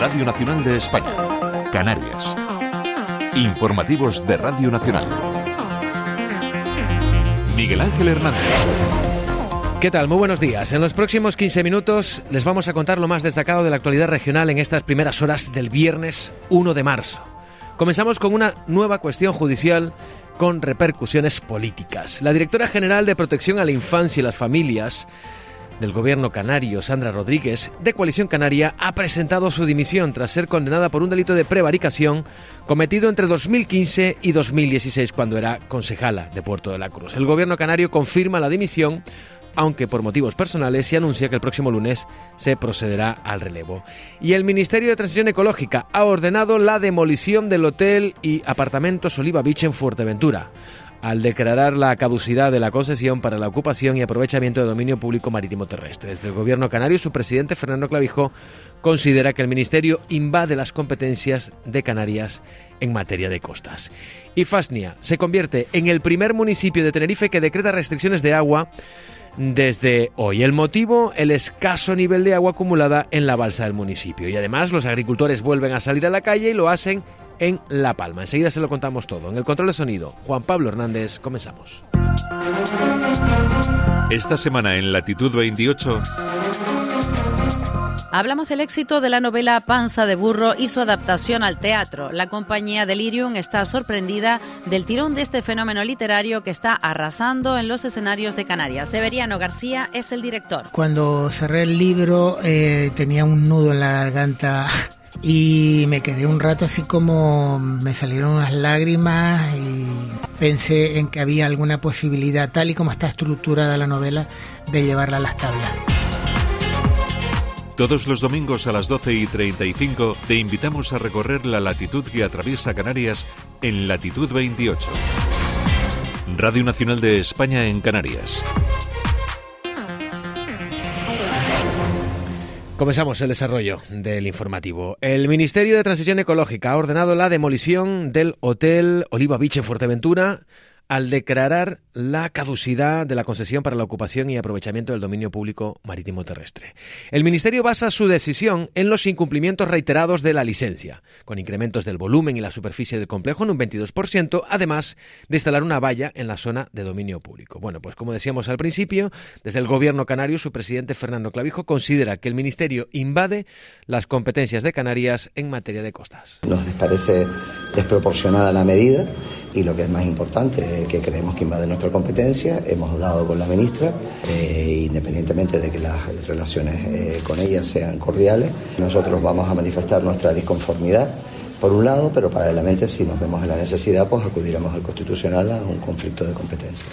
Radio Nacional de España, Canarias. Informativos de Radio Nacional. Miguel Ángel Hernández. ¿Qué tal? Muy buenos días. En los próximos 15 minutos les vamos a contar lo más destacado de la actualidad regional en estas primeras horas del viernes 1 de marzo. Comenzamos con una nueva cuestión judicial con repercusiones políticas. La directora general de Protección a la Infancia y las Familias del gobierno canario, Sandra Rodríguez, de Coalición Canaria, ha presentado su dimisión tras ser condenada por un delito de prevaricación cometido entre 2015 y 2016 cuando era concejala de Puerto de la Cruz. El gobierno canario confirma la dimisión aunque por motivos personales y anuncia que el próximo lunes se procederá al relevo. Y el Ministerio de Transición Ecológica ha ordenado la demolición del hotel y apartamentos Oliva Beach en Fuerteventura al declarar la caducidad de la concesión para la ocupación y aprovechamiento de dominio público marítimo terrestre. Desde el gobierno canario, su presidente Fernando Clavijo considera que el ministerio invade las competencias de Canarias en materia de costas. Y Fasnia se convierte en el primer municipio de Tenerife que decreta restricciones de agua desde hoy. El motivo, el escaso nivel de agua acumulada en la balsa del municipio. Y además los agricultores vuelven a salir a la calle y lo hacen en La Palma. Enseguida se lo contamos todo. En el control de sonido, Juan Pablo Hernández, comenzamos. Esta semana en Latitud 28. Hablamos del éxito de la novela Panza de Burro y su adaptación al teatro. La compañía Delirium está sorprendida del tirón de este fenómeno literario que está arrasando en los escenarios de Canarias. Severiano García es el director. Cuando cerré el libro eh, tenía un nudo en la garganta y me quedé un rato así como me salieron unas lágrimas y pensé en que había alguna posibilidad, tal y como está estructurada la novela, de llevarla a las tablas. Todos los domingos a las 12 y 35 te invitamos a recorrer la latitud que atraviesa Canarias en latitud 28. Radio Nacional de España en Canarias. Comenzamos el desarrollo del informativo. El Ministerio de Transición Ecológica ha ordenado la demolición del Hotel Oliva Beach en Fuerteventura al declarar la caducidad de la concesión para la ocupación y aprovechamiento del dominio público marítimo terrestre. El Ministerio basa su decisión en los incumplimientos reiterados de la licencia, con incrementos del volumen y la superficie del complejo en un 22%, además de instalar una valla en la zona de dominio público. Bueno, pues como decíamos al principio, desde el Gobierno canario, su presidente Fernando Clavijo considera que el Ministerio invade las competencias de Canarias en materia de costas. Nos parece desproporcionada la medida y lo que es más importante, que creemos que invade nuestra competencia. Hemos hablado con la ministra, eh, independientemente de que las relaciones eh, con ella sean cordiales, nosotros vamos a manifestar nuestra disconformidad por un lado, pero paralelamente si nos vemos en la necesidad, pues acudiremos al Constitucional a un conflicto de competencia.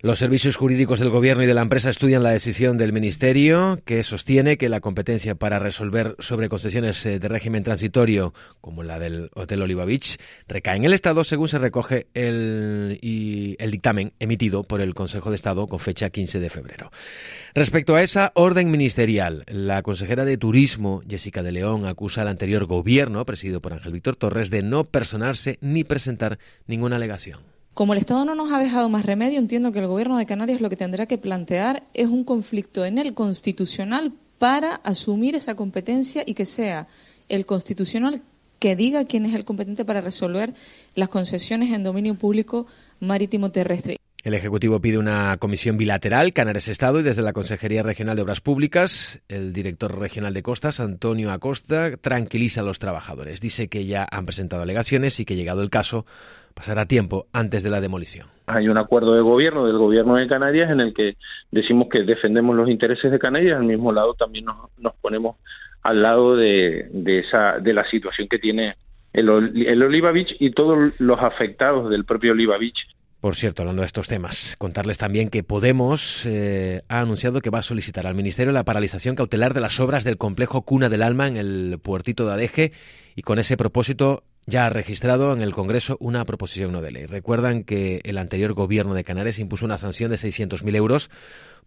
Los servicios jurídicos del Gobierno y de la empresa estudian la decisión del Ministerio, que sostiene que la competencia para resolver sobre concesiones eh, de régimen transitorio, como la del Hotel Oliva Beach, recae en el Estado, según se recoge el, el dictamen emitido por el Consejo de Estado con fecha 15 de febrero. Respecto a esa orden ministerial, la consejera de Turismo, Jessica de León, acusa al anterior Gobierno, presidido por Ángel Víctor Torres, de no personarse ni presentar ninguna alegación. Como el Estado no nos ha dejado más remedio, entiendo que el Gobierno de Canarias lo que tendrá que plantear es un conflicto en el constitucional para asumir esa competencia y que sea el constitucional que diga quién es el competente para resolver las concesiones en dominio público marítimo terrestre. El Ejecutivo pide una comisión bilateral, Canarias-Estado, y desde la Consejería Regional de Obras Públicas, el director regional de Costas, Antonio Acosta, tranquiliza a los trabajadores. Dice que ya han presentado alegaciones y que, llegado el caso, pasará tiempo antes de la demolición. Hay un acuerdo de gobierno del gobierno de Canarias en el que decimos que defendemos los intereses de Canarias, al mismo lado también nos, ponemos al lado de, esa, de la situación que tiene el, el y todos los afectados del propio Oliva Beach por cierto, hablando de estos temas, contarles también que Podemos eh, ha anunciado que va a solicitar al Ministerio la paralización cautelar de las obras del complejo Cuna del Alma en el puertito de Adeje y con ese propósito ya ha registrado en el Congreso una proposición no de ley. Recuerdan que el anterior gobierno de Canarias impuso una sanción de 600.000 euros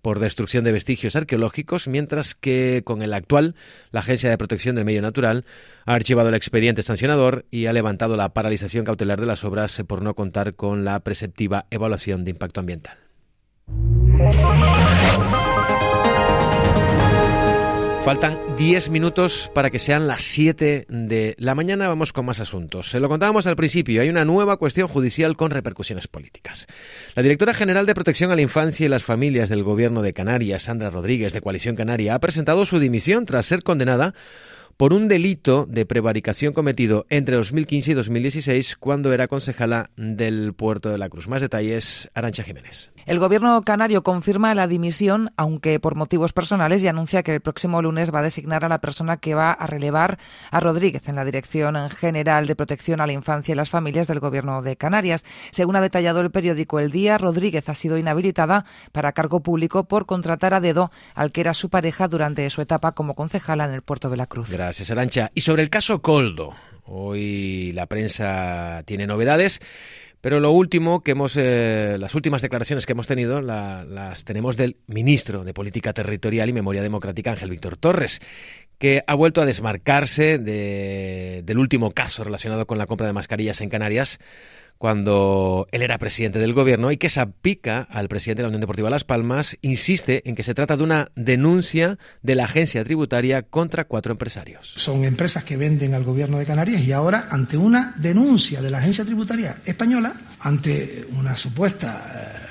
por destrucción de vestigios arqueológicos, mientras que con el actual, la Agencia de Protección del Medio Natural ha archivado el expediente sancionador y ha levantado la paralización cautelar de las obras por no contar con la preceptiva evaluación de impacto ambiental. Faltan 10 minutos para que sean las 7 de la mañana. Vamos con más asuntos. Se lo contábamos al principio. Hay una nueva cuestión judicial con repercusiones políticas. La directora general de Protección a la Infancia y las Familias del Gobierno de Canarias, Sandra Rodríguez, de Coalición Canaria, ha presentado su dimisión tras ser condenada por un delito de prevaricación cometido entre 2015 y 2016 cuando era concejala del puerto de la Cruz. Más detalles, Arancha Jiménez. El gobierno canario confirma la dimisión, aunque por motivos personales, y anuncia que el próximo lunes va a designar a la persona que va a relevar a Rodríguez en la Dirección General de Protección a la Infancia y las Familias del Gobierno de Canarias. Según ha detallado el periódico El Día, Rodríguez ha sido inhabilitada para cargo público por contratar a dedo al que era su pareja durante su etapa como concejala en el puerto de la Cruz. Gracias, Arancha. Y sobre el caso Coldo, hoy la prensa tiene novedades. Pero lo último que hemos, eh, las últimas declaraciones que hemos tenido las tenemos del ministro de Política Territorial y Memoria Democrática, Ángel Víctor Torres, que ha vuelto a desmarcarse del último caso relacionado con la compra de mascarillas en Canarias cuando él era presidente del gobierno y que pica al presidente de la Unión Deportiva Las Palmas insiste en que se trata de una denuncia de la agencia tributaria contra cuatro empresarios. Son empresas que venden al gobierno de Canarias y ahora ante una denuncia de la agencia tributaria española, ante una supuesta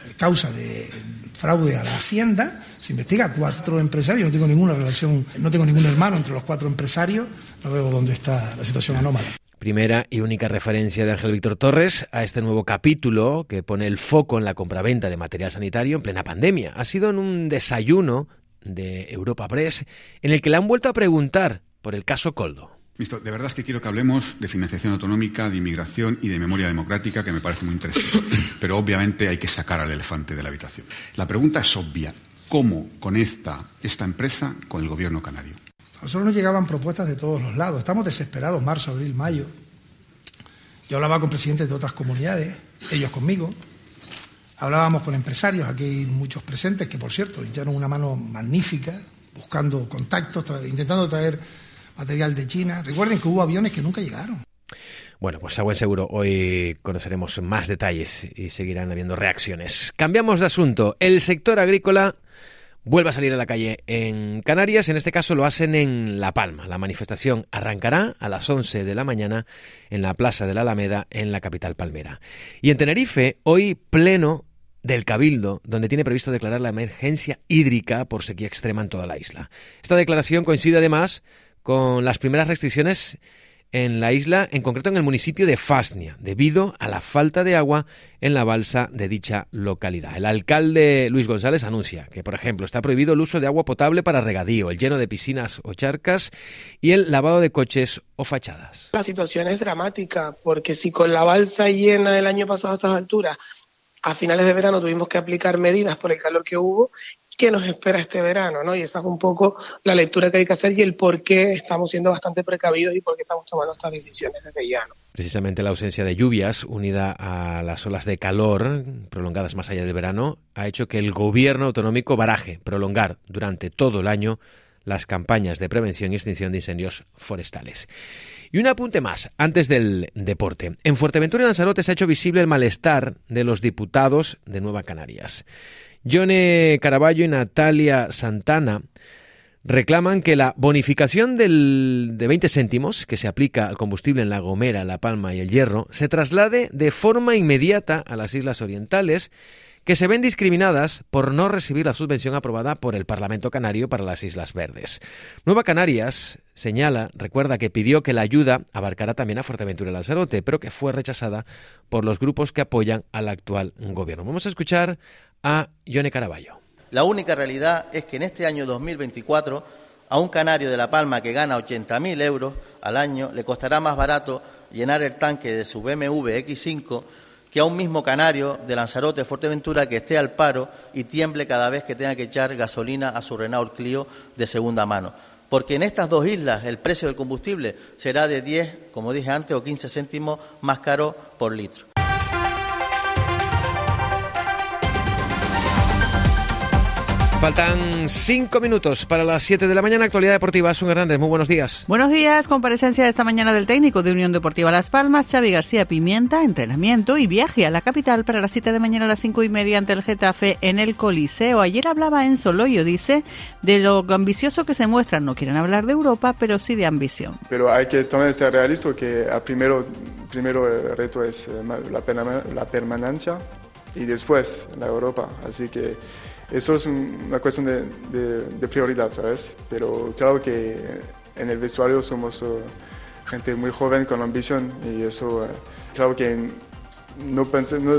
eh, causa de fraude a la hacienda, se investiga cuatro empresarios, no tengo ninguna relación, no tengo ningún hermano entre los cuatro empresarios, no veo dónde está la situación anómala primera y única referencia de Ángel Víctor Torres a este nuevo capítulo que pone el foco en la compraventa de material sanitario en plena pandemia. Ha sido en un desayuno de Europa Press en el que le han vuelto a preguntar por el caso Coldo. Visto, de verdad es que quiero que hablemos de financiación autonómica, de inmigración y de memoria democrática, que me parece muy interesante. Pero obviamente hay que sacar al elefante de la habitación. La pregunta es obvia. ¿Cómo conecta esta empresa con el gobierno canario? Nosotros nos llegaban propuestas de todos los lados. Estamos desesperados, marzo, abril, mayo. Yo hablaba con presidentes de otras comunidades, ellos conmigo. Hablábamos con empresarios, aquí hay muchos presentes que, por cierto, echaron una mano magnífica, buscando contactos, intentando traer material de China. Recuerden que hubo aviones que nunca llegaron. Bueno, pues a buen seguro hoy conoceremos más detalles y seguirán habiendo reacciones. Cambiamos de asunto. El sector agrícola vuelve a salir a la calle en Canarias, en este caso lo hacen en La Palma. La manifestación arrancará a las 11 de la mañana en la Plaza de la Alameda, en la capital palmera. Y en Tenerife, hoy pleno del Cabildo, donde tiene previsto declarar la emergencia hídrica por sequía extrema en toda la isla. Esta declaración coincide además con las primeras restricciones en la isla, en concreto en el municipio de Fasnia, debido a la falta de agua en la balsa de dicha localidad. El alcalde Luis González anuncia que, por ejemplo, está prohibido el uso de agua potable para regadío, el lleno de piscinas o charcas y el lavado de coches o fachadas. La situación es dramática porque si con la balsa llena del año pasado a estas alturas a finales de verano tuvimos que aplicar medidas por el calor que hubo qué nos espera este verano, ¿no? Y esa es un poco la lectura que hay que hacer y el por qué estamos siendo bastante precavidos y por qué estamos tomando estas decisiones desde ya. Precisamente la ausencia de lluvias, unida a las olas de calor prolongadas más allá del verano, ha hecho que el gobierno autonómico baraje prolongar durante todo el año las campañas de prevención y extinción de incendios forestales. Y un apunte más, antes del deporte. En Fuerteventura y Lanzarote se ha hecho visible el malestar de los diputados de Nueva Canarias. Yone Caraballo y Natalia Santana reclaman que la bonificación del, de 20 céntimos que se aplica al combustible en La Gomera, La Palma y El Hierro se traslade de forma inmediata a las Islas Orientales que se ven discriminadas por no recibir la subvención aprobada por el Parlamento Canario para las Islas Verdes. Nueva Canarias señala, recuerda que pidió que la ayuda abarcara también a Fuerteventura y Lanzarote, pero que fue rechazada por los grupos que apoyan al actual gobierno. Vamos a escuchar a Yone Caraballo. La única realidad es que en este año 2024 a un canario de La Palma que gana 80.000 euros al año le costará más barato llenar el tanque de su BMW X5 que a un mismo canario de Lanzarote, Fuerteventura, que esté al paro y tiemble cada vez que tenga que echar gasolina a su Renault Clio de segunda mano. Porque en estas dos islas el precio del combustible será de 10, como dije antes, o 15 céntimos más caro por litro. Faltan cinco minutos para las 7 de la mañana. Actualidad Deportiva. Sun Hernández, muy buenos días. Buenos días. Comparecencia esta mañana del técnico de Unión Deportiva Las Palmas, Xavi García Pimienta, entrenamiento y viaje a la capital para las 7 de mañana a las 5 y media ante el Getafe en el Coliseo. Ayer hablaba en Soloyo, dice, de lo ambicioso que se muestran. No quieren hablar de Europa, pero sí de ambición. Pero hay que también ser realista que primero, primero el reto es eh, la, la permanencia y después la Europa. Así que eso es una cuestión de, prioridad, ¿sabes? Pero claro que en el vestuario somos eh, gente muy joven con ambición y eso, eh, claro que no,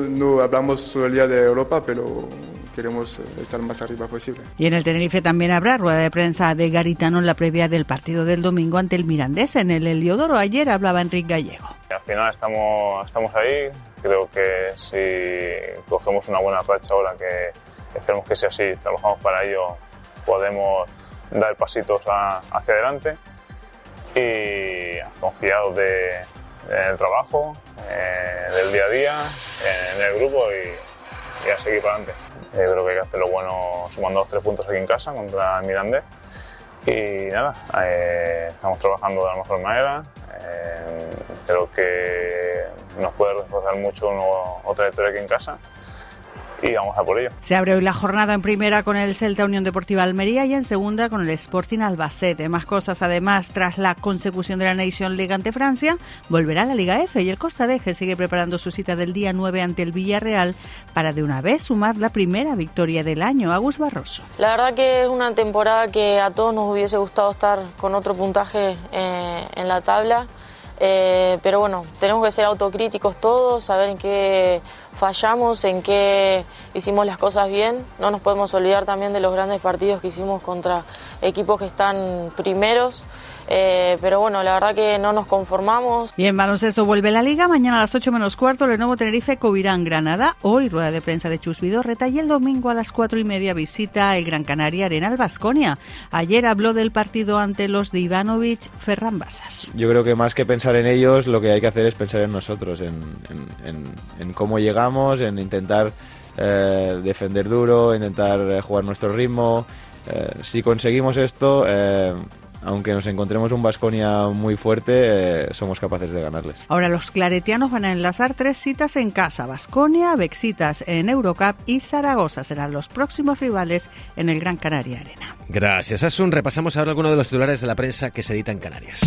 no, hablamos todo el día de Europa, pero queremos eh, estar más arriba posible. Y en el Tenerife también habrá rueda de prensa de Garitano en la previa del partido del domingo ante el Mirandés. En el Heliodoro ayer hablaba Enrique Gallego. Al final estamos, estamos ahí. Creo que si cogemos una buena racha ahora, que esperemos que sea así, trabajamos para ello, podemos dar pasitos hacia adelante y confiados de, en el trabajo, eh, del día a día, en, el grupo y, a seguir para adelante. Creo que hay que hacer lo bueno sumando los tres puntos aquí en casa contra el Mirandés. Y nada, eh, estamos trabajando de la mejor manera. Eh, creo que nos puede reforzar mucho otra victoria aquí en casa y vamos a por ello. Se abre hoy la jornada en primera con el Celta Unión Deportiva Almería y en segunda con el Sporting Albacete. Más cosas, además, tras la consecución de la Nation League ante Francia, volverá a la Liga F y el Costa Deje sigue preparando su cita del día 9 ante el Villarreal para de una vez sumar la primera victoria del año. Agus Barroso. La verdad que es una temporada que a todos nos hubiese gustado estar con otro puntaje eh, en la tabla. Eh, pero bueno, tenemos que ser autocríticos todos, saber en qué fallamos, en qué hicimos las cosas bien. No nos podemos olvidar también de los grandes partidos que hicimos contra equipos que están primeros. Eh, pero bueno, la verdad que no nos conformamos. Y en baloncesto vuelve la liga. Mañana a las 8 menos cuarto, nuevo Tenerife, Covirán, Granada. Hoy rueda de prensa de Chus Vidorreta y el domingo a las 4 y media visita el Gran Canaria Arena al Basconia. Ayer habló del partido ante los de Ivanovic, Ferran Basas. Yo creo que más que pensar en ellos, lo que hay que hacer es pensar en nosotros, en, cómo llegamos, en intentar eh, defender duro, intentar eh, jugar nuestro ritmo. si conseguimos esto, aunque nos encontremos un Vasconia muy fuerte, eh, somos capaces de ganarles. Ahora los claretianos van a enlazar tres citas en casa. Vasconia, Bexitas en Eurocup y Zaragoza serán los próximos rivales en el Gran Canaria Arena. Gracias, Asun. Repasamos ahora algunos de los titulares de la prensa que se edita en Canarias.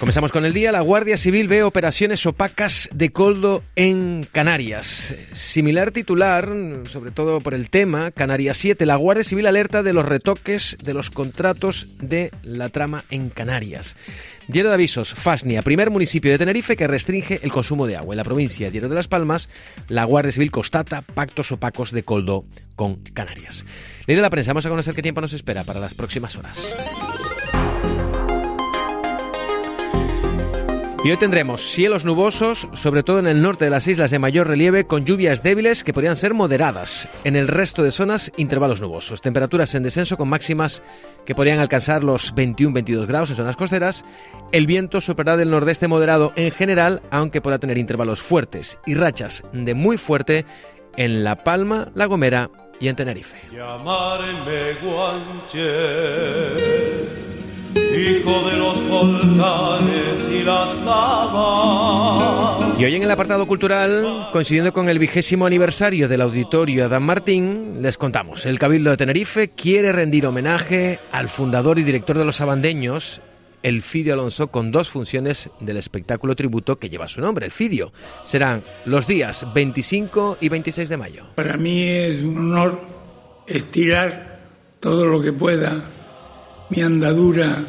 Comenzamos con el día. La Guardia Civil ve operaciones opacas de coldo en Canarias. Similar titular, sobre todo por el tema, Canarias 7. La Guardia Civil alerta de los retoques de los contratos de la trama en Canarias. Diario de avisos, Fasnia, primer municipio de Tenerife que restringe el consumo de agua. En la provincia Diario de las Palmas, la Guardia Civil constata pactos opacos de coldo con Canarias. Ley de la prensa, vamos a conocer qué tiempo nos espera para las próximas horas. Y hoy tendremos cielos nubosos, sobre todo en el norte de las islas de mayor relieve, con lluvias débiles que podrían ser moderadas. En el resto de zonas, intervalos nubosos. Temperaturas en descenso con máximas que podrían alcanzar los 21-22 grados en zonas costeras. El viento soplará del nordeste moderado en general, aunque podrá tener intervalos fuertes y rachas de muy fuerte en La Palma, La Gomera y en Tenerife hijo de los volcanes y las lavas. Y hoy en el apartado cultural, coincidiendo con el vigésimo aniversario del auditorio Adán Martín, les contamos, el Cabildo de Tenerife quiere rendir homenaje al fundador y director de los abandeños, el Fidio Alonso, con dos funciones del espectáculo tributo que lleva su nombre, el Fidio. Serán los días 25 y 26 de mayo. Para mí es un honor estirar todo lo que pueda mi andadura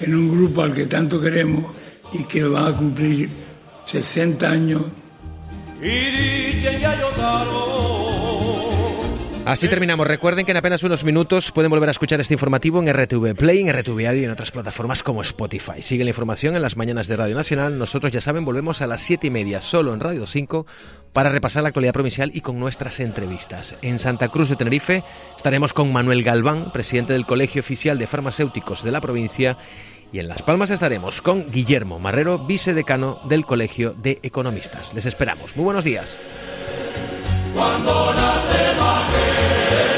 en un grupo al que tanto queremos y que va a cumplir 60 años. Así terminamos. Recuerden que en apenas unos minutos pueden volver a escuchar este informativo en RTV Play, en RTV Audio y en otras plataformas como Spotify. Sigue la información en las mañanas de Radio Nacional. Nosotros, ya saben, volvemos a las 7 y media solo en Radio 5 para repasar la actualidad provincial y con nuestras entrevistas. En Santa Cruz de Tenerife estaremos con Manuel Galván, presidente del Colegio Oficial de Farmacéuticos de la provincia. Y en Las Palmas estaremos con Guillermo Marrero, vicedecano del Colegio de Economistas. Les esperamos. Muy buenos días. Cuando Emmanuel.